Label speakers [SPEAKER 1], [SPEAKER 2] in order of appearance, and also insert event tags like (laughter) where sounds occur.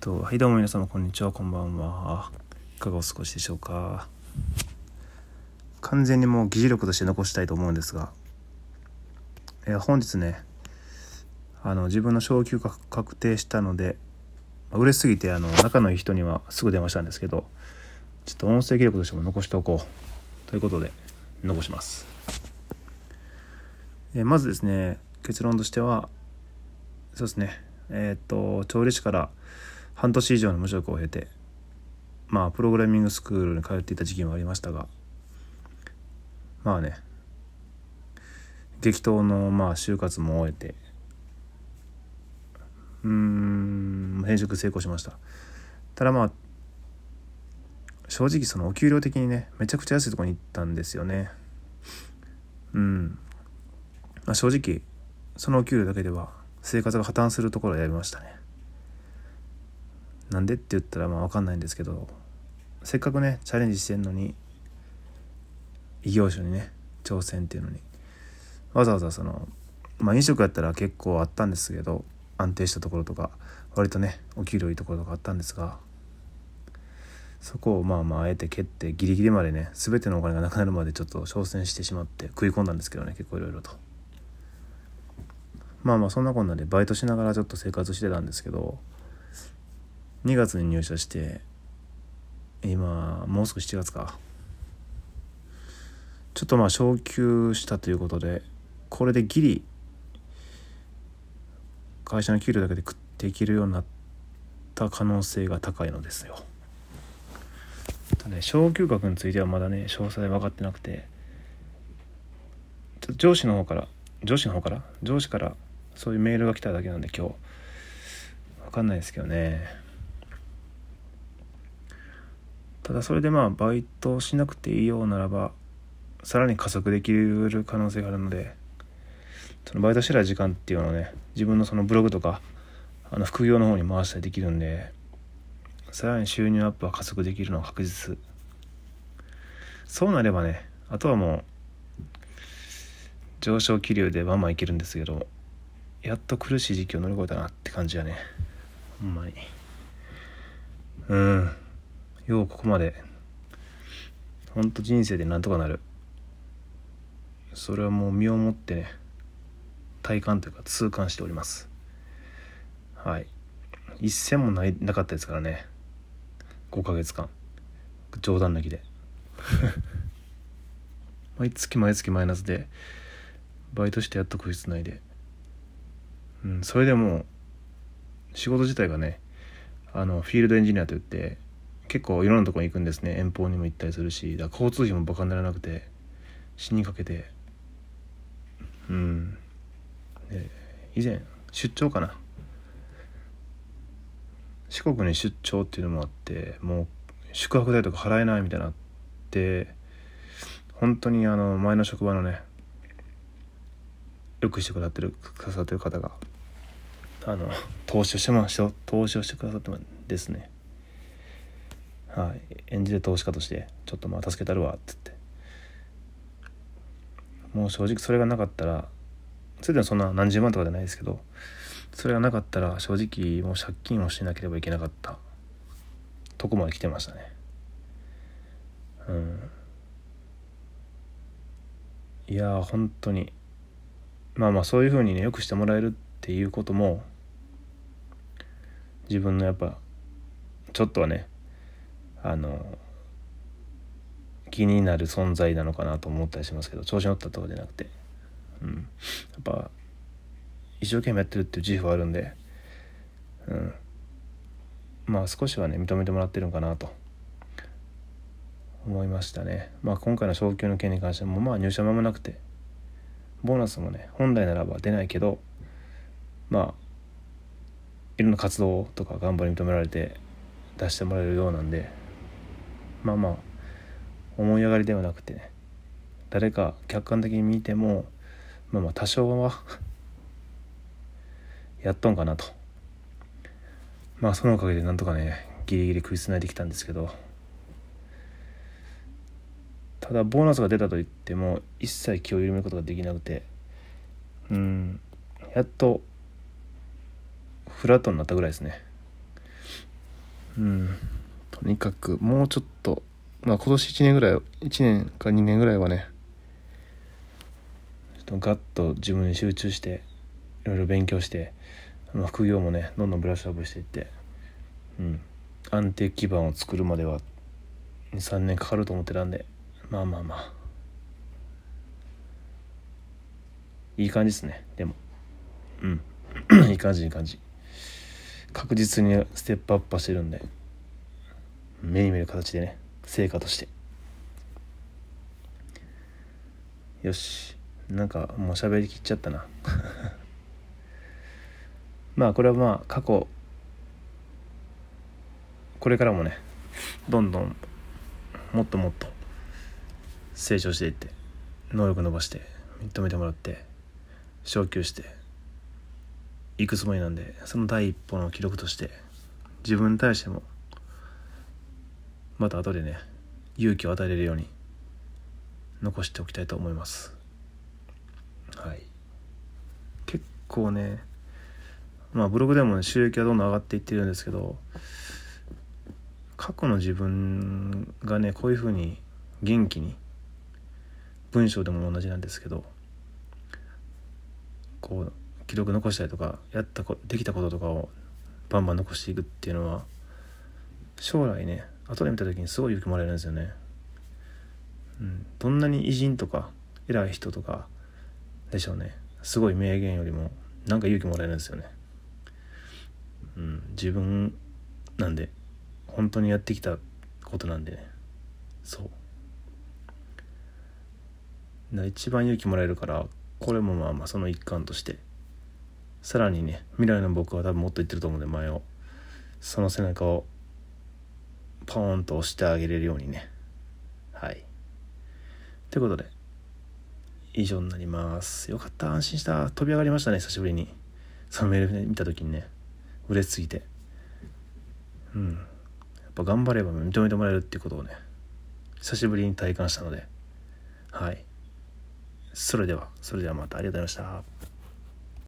[SPEAKER 1] とはいどうも皆様こんにちはこんばんは。いかがお過ごしでしょうか。完全にもう議事録として残したいと思うんですが、えー本日ねあの自分の昇給が確定したのでまあ嬉しすぎてあの仲のいい人にはすぐ電話したんですけどちょっと音声記録としても残しておこう。ということで残します、えーまずですね結論としてはそうですね。えーっと調理師から半年以上の無職を経てまあプログラミングスクールに通っていた時期もありましたがまあね激闘のまあ就活も終えてうーん転職成功しました。ただまあ正直そのお給料的にねめちゃくちゃ安いとこに行ったんですよね。うん、まあ、正直そのお給料だけでは生活が破綻するところを選びましたね。なんでって言ったらまあ分かんないんですけどせっかくねチャレンジしてんのに異業種にね挑戦っていうのにわざわざそのまあ飲食やったら結構あったんですけど安定したところとか割とねお給料いいところとかあったんですがそこをまあまああえて蹴ってギリギリまでね全てのお金がなくなるまでちょっと挑戦してしまって食い込んだんですけどね結構いろいろと。まあまあそんなこんなでバイトしながらちょっと生活してたんですけど2月に入社して今もうすぐ7月かちょっとまあ昇給したということでこれでギリ会社の給料だけで食っていけるようになった可能性が高いのですよ。とね昇給額についてはまだね詳細分かってなくてちょっと上司の方から上司の方から上司からそういうメールが来ただけなんで今日分かんないですけどねただそれでまあバイトしなくていいようならばさらに加速できる可能性があるのでそのバイトしてた時間っていうのをね自分のそのブログとかあの副業の方に回したりできるんでさらに収入アップは加速できるのは確実。そうなればねあとはもう上昇気流でバンバンいけるんですけどやっと苦しい時期を乗り越えたなって感じやね。ほんまに。うん。ようここまで。ほんと人生でなんとかなる。それはもう身をもってね体感というか痛感しております。はい。一銭もないなかったですからね。5ヶ月間。冗談抜きで。(laughs) 毎月毎月マイナスでバイトしてやっと食いつないで。うんそれでも仕事自体がねあのフィールドエンジニアといって結構いろんなとこに行くんですね。遠方にも行ったりするし。だから交通費もバカにならなくて死にかけて。うん。で以前出張かな。四国に出張っていうのもあってもう宿泊代とか払えないみたいになって本当にあの前の職場のねよくしてくださってるくださってる方があの投資をしてましたよ投資をしてくださってですね。はい。演じで投資家としてちょっとまあ助けたるわって言って。もう正直それがなかったらそれでもそんな何十万とかじゃないですけどそれがなかったら正直もう借金をしなければいけなかった。とこまで来てましたね。うん。いやー本当に。まあまあそういうふうにねよくしてもらえるっていうことも自分のやっぱちょっとはねあの気になる存在なのかなと思ったりしますけど調子乗ったとかじゃなくて。うん。やっぱ一生懸命やってるっていう自負はあるんでうん。まあ少しはね認めてもらってるんかなと。思いましたね。まあ今回の昇給の件に関してもまあ入社間もなくてボーナスもね本来ならば出ないけどまあいろんな活動とか頑張り認められて出してもらえるようなんでまあまあ思い上がりではなくてね誰か客観的に見てもまあまあ多少は (laughs) やっとんかなと。まあそのおかげでなんとかねギリギリ食いつないできたんですけど。ただボーナスが出たといっても一切気を緩めることができなくて。うんやっとフラットになったぐらいですね。うん。とにかくもうちょっとまあ今年1年ぐらい1年か2年ぐらいはねちょっとガッと自分に集中していろいろ勉強してまあ副業もねどんどんブラッシュアップしていってうん。安定基盤を作るまでは23年かかると思ってたんでまあまあまあ。いい感じですねでも。うん。(clears throat) いい感じいい感じ。確実にステップアップしてるんで。目に見える形でね成果として。よし。なんかもう喋りきっちゃったな。(laughs) まあこれはまあ過去。これからもねどんどんもっともっと成長していって能力伸ばして認めてもらって昇級していくつもりなんでその第一歩の記録として自分に対してもまた後でね勇気を与えれるように残しておきたいと思います。はい。結構ねまあブログでも、ね、収益はどんどん上がっていってるんですけど過去の自分がねこういうふうに元気に文章でも同じなんですけどこう記録残したりとかやったこできたこととかをバンバン残していくっていうのは将来ね後で見た時にすごい勇気もらえるんですよね。うん、どんなに偉人とか偉い人とかでしょうね。すごい名言よりもなんか勇気もらえるんですよね。うん、自分なんで本当にやってきたことなんでね。そう。一番勇気もらえるからこれもまあまあその一環として。さらにね未来の僕は多分もっと言ってると思うんで前を。その背中をポーンと押してあげれるようにね。はい。ということで以上になります。よかった。安心した。飛び上がりましたね久しぶりに。そのメール見た時にね嬉しすぎて。うん。やっぱ頑張れば認めてもらえるっていうことをね久しぶりに体感したので。はい。それではそれではまた。ありがとうございました。